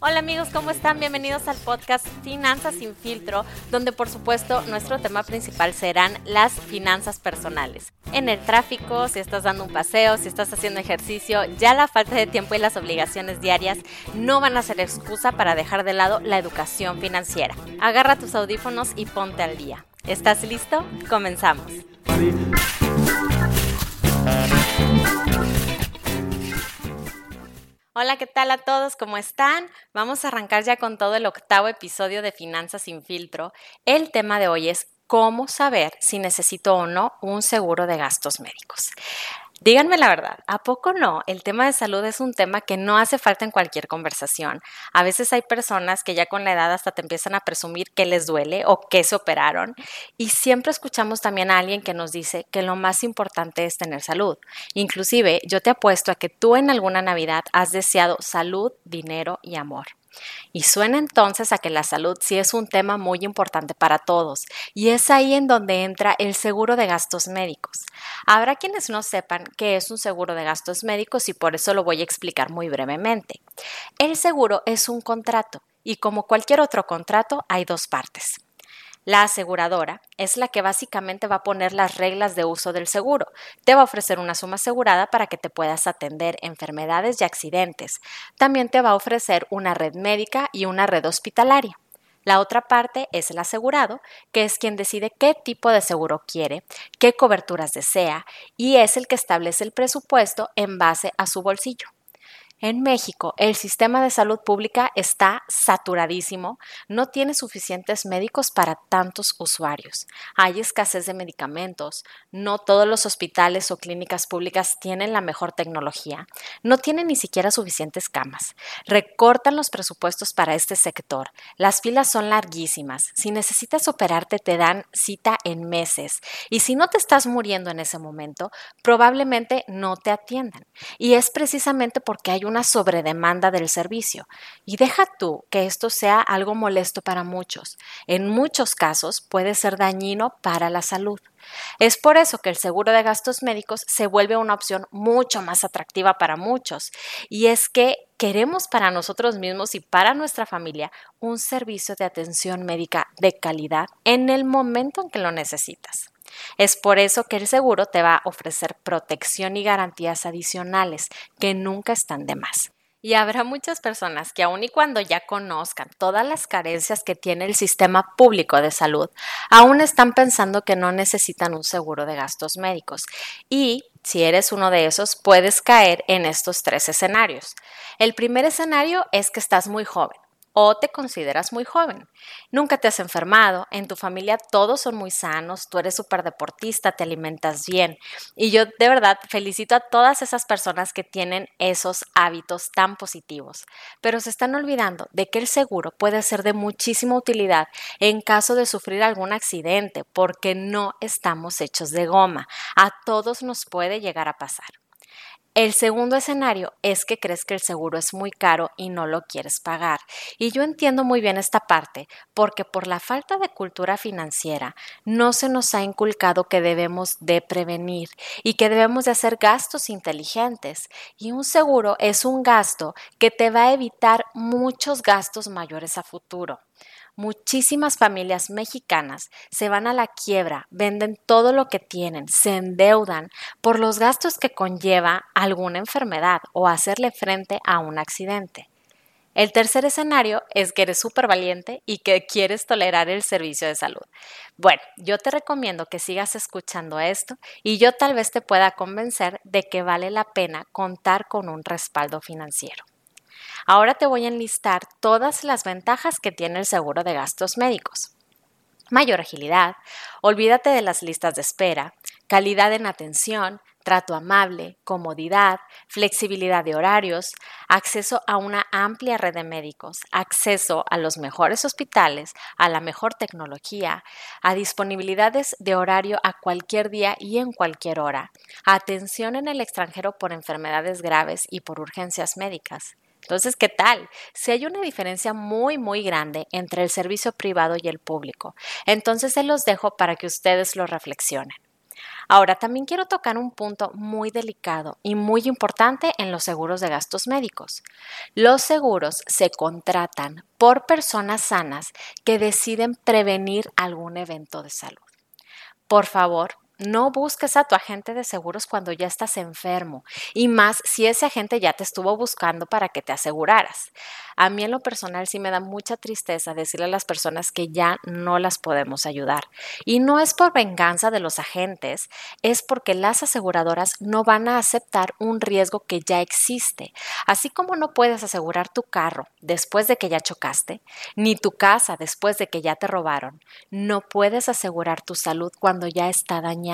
Hola amigos, ¿cómo están? Bienvenidos al podcast Finanzas sin filtro, donde por supuesto nuestro tema principal serán las finanzas personales. En el tráfico, si estás dando un paseo, si estás haciendo ejercicio, ya la falta de tiempo y las obligaciones diarias no van a ser excusa para dejar de lado la educación financiera. Agarra tus audífonos y ponte al día. ¿Estás listo? Comenzamos. Hola, ¿qué tal a todos? ¿Cómo están? Vamos a arrancar ya con todo el octavo episodio de Finanzas sin filtro. El tema de hoy es cómo saber si necesito o no un seguro de gastos médicos. Díganme la verdad, ¿a poco no? El tema de salud es un tema que no hace falta en cualquier conversación. A veces hay personas que ya con la edad hasta te empiezan a presumir que les duele o que se operaron y siempre escuchamos también a alguien que nos dice que lo más importante es tener salud. Inclusive yo te apuesto a que tú en alguna Navidad has deseado salud, dinero y amor. Y suena entonces a que la salud sí es un tema muy importante para todos, y es ahí en donde entra el seguro de gastos médicos. Habrá quienes no sepan qué es un seguro de gastos médicos y por eso lo voy a explicar muy brevemente. El seguro es un contrato, y como cualquier otro contrato hay dos partes. La aseguradora es la que básicamente va a poner las reglas de uso del seguro. Te va a ofrecer una suma asegurada para que te puedas atender enfermedades y accidentes. También te va a ofrecer una red médica y una red hospitalaria. La otra parte es el asegurado, que es quien decide qué tipo de seguro quiere, qué coberturas desea y es el que establece el presupuesto en base a su bolsillo. En México, el sistema de salud pública está saturadísimo, no tiene suficientes médicos para tantos usuarios. Hay escasez de medicamentos, no todos los hospitales o clínicas públicas tienen la mejor tecnología, no tienen ni siquiera suficientes camas. Recortan los presupuestos para este sector. Las filas son larguísimas. Si necesitas operarte te dan cita en meses y si no te estás muriendo en ese momento, probablemente no te atiendan. Y es precisamente porque hay una sobredemanda del servicio. Y deja tú que esto sea algo molesto para muchos. En muchos casos puede ser dañino para la salud. Es por eso que el seguro de gastos médicos se vuelve una opción mucho más atractiva para muchos. Y es que queremos para nosotros mismos y para nuestra familia un servicio de atención médica de calidad en el momento en que lo necesitas. Es por eso que el seguro te va a ofrecer protección y garantías adicionales que nunca están de más. Y habrá muchas personas que aun y cuando ya conozcan todas las carencias que tiene el sistema público de salud, aún están pensando que no necesitan un seguro de gastos médicos. Y si eres uno de esos, puedes caer en estos tres escenarios. El primer escenario es que estás muy joven o te consideras muy joven. Nunca te has enfermado, en tu familia todos son muy sanos, tú eres súper deportista, te alimentas bien. Y yo de verdad felicito a todas esas personas que tienen esos hábitos tan positivos. Pero se están olvidando de que el seguro puede ser de muchísima utilidad en caso de sufrir algún accidente, porque no estamos hechos de goma. A todos nos puede llegar a pasar. El segundo escenario es que crees que el seguro es muy caro y no lo quieres pagar. Y yo entiendo muy bien esta parte porque por la falta de cultura financiera no se nos ha inculcado que debemos de prevenir y que debemos de hacer gastos inteligentes. Y un seguro es un gasto que te va a evitar muchos gastos mayores a futuro. Muchísimas familias mexicanas se van a la quiebra, venden todo lo que tienen, se endeudan por los gastos que conlleva alguna enfermedad o hacerle frente a un accidente. El tercer escenario es que eres súper valiente y que quieres tolerar el servicio de salud. Bueno, yo te recomiendo que sigas escuchando esto y yo tal vez te pueda convencer de que vale la pena contar con un respaldo financiero. Ahora te voy a enlistar todas las ventajas que tiene el seguro de gastos médicos. Mayor agilidad, olvídate de las listas de espera, calidad en atención, trato amable, comodidad, flexibilidad de horarios, acceso a una amplia red de médicos, acceso a los mejores hospitales, a la mejor tecnología, a disponibilidades de horario a cualquier día y en cualquier hora, atención en el extranjero por enfermedades graves y por urgencias médicas, Entonces, ¿qué tal? Si hay una diferencia muy, muy grande entre el servicio privado y el público, entonces se los dejo para que ustedes lo reflexionen. Ahora, también quiero tocar un punto muy delicado y muy importante en los seguros de gastos médicos. Los seguros se contratan por personas sanas que deciden prevenir algún evento de salud. Por favor, no busques a tu agente de seguros cuando ya estás enfermo y más si ese agente ya te estuvo buscando para que te aseguraras. A mí en lo personal sí me da mucha tristeza decirle a las personas que ya no las podemos ayudar. Y no es por venganza de los agentes, es porque las aseguradoras no van a aceptar un riesgo que ya existe. Así como no puedes asegurar tu carro después de que ya chocaste, ni tu casa después de que ya te robaron, no puedes asegurar tu salud cuando ya está dañada.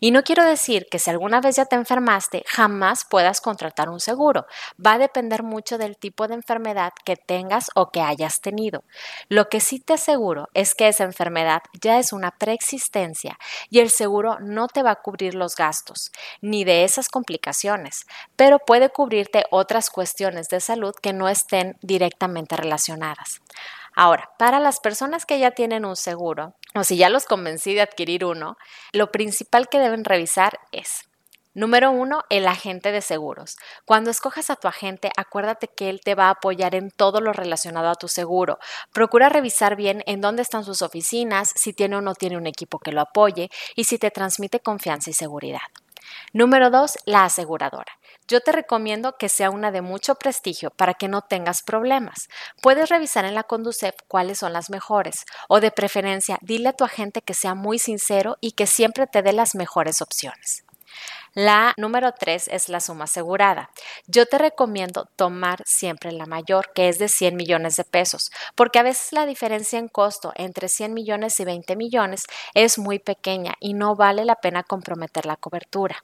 Y no quiero decir que si alguna vez ya te enfermaste, jamás puedas contratar un seguro. Va a depender mucho del tipo de enfermedad que tengas o que hayas tenido. Lo que sí te aseguro es que esa enfermedad ya es una preexistencia y el seguro no te va a cubrir los gastos ni de esas complicaciones, pero puede cubrirte otras cuestiones de salud que no estén directamente relacionadas. Ahora, para las personas que ya tienen un seguro, o si ya los convencí de adquirir uno, lo principal que deben revisar es Número uno, el agente de seguros. Cuando escojas a tu agente, acuérdate que él te va a apoyar en todo lo relacionado a tu seguro. Procura revisar bien en dónde están sus oficinas, si tiene o no tiene un equipo que lo apoye y si te transmite confianza y seguridad. Número dos, la aseguradora. Yo te recomiendo que sea una de mucho prestigio para que no tengas problemas. Puedes revisar en la Conducef cuáles son las mejores o de preferencia dile a tu agente que sea muy sincero y que siempre te dé las mejores opciones. La número tres es la suma asegurada. Yo te recomiendo tomar siempre la mayor, que es de 100 millones de pesos, porque a veces la diferencia en costo entre 100 millones y 20 millones es muy pequeña y no vale la pena comprometer la cobertura.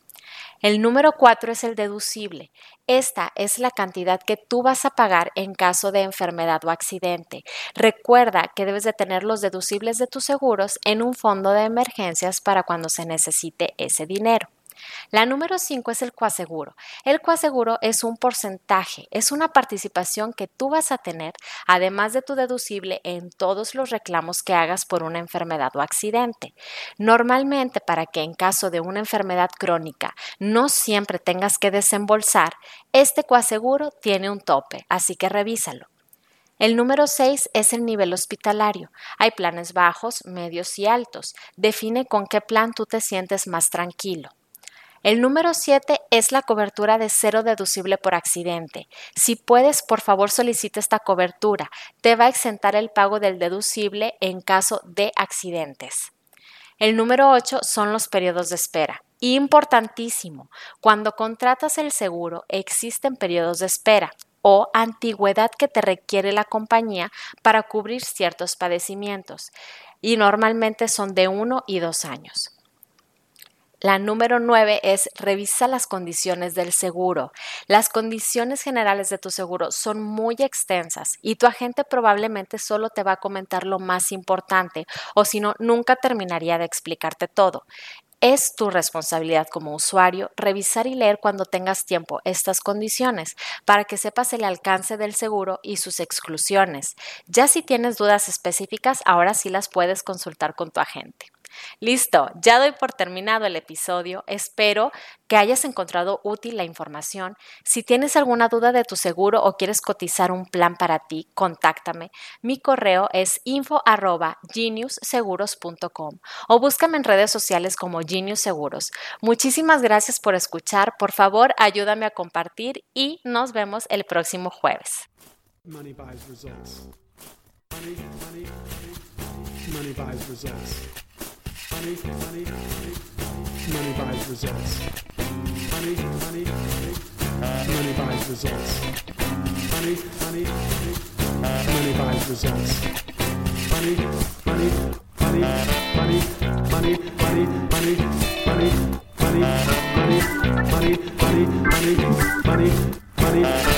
El número cuatro es el deducible. Esta es la cantidad que tú vas a pagar en caso de enfermedad o accidente. Recuerda que debes de tener los deducibles de tus seguros en un fondo de emergencias para cuando se necesite ese dinero. La número 5 es el coaseguro. El coaseguro es un porcentaje, es una participación que tú vas a tener, además de tu deducible, en todos los reclamos que hagas por una enfermedad o accidente. Normalmente, para que en caso de una enfermedad crónica no siempre tengas que desembolsar, este coaseguro tiene un tope, así que revísalo. El número 6 es el nivel hospitalario. Hay planes bajos, medios y altos. Define con qué plan tú te sientes más tranquilo. El número 7 es la cobertura de cero deducible por accidente. Si puedes, por favor solicita esta cobertura. Te va a exentar el pago del deducible en caso de accidentes. El número 8 son los periodos de espera. Importantísimo. Cuando contratas el seguro, existen periodos de espera o antigüedad que te requiere la compañía para cubrir ciertos padecimientos y normalmente son de uno y dos años. La número nueve es revisa las condiciones del seguro. Las condiciones generales de tu seguro son muy extensas y tu agente probablemente solo te va a comentar lo más importante o si no, nunca terminaría de explicarte todo. Es tu responsabilidad como usuario revisar y leer cuando tengas tiempo estas condiciones para que sepas el alcance del seguro y sus exclusiones. Ya si tienes dudas específicas, ahora sí las puedes consultar con tu agente. Listo, ya doy por terminado el episodio. Espero que hayas encontrado útil la información. Si tienes alguna duda de tu seguro o quieres cotizar un plan para ti, contáctame. Mi correo es info@geniusseguros.com o búscame en redes sociales como Genius Seguros. Muchísimas gracias por escuchar. Por favor, ayúdame a compartir y nos vemos el próximo jueves. Money, money, money money buys results. Money, money, money buys results. Money, money, money buys results. Money, money, money, money, money, money, money, money, money, money, money, money, money, money, money.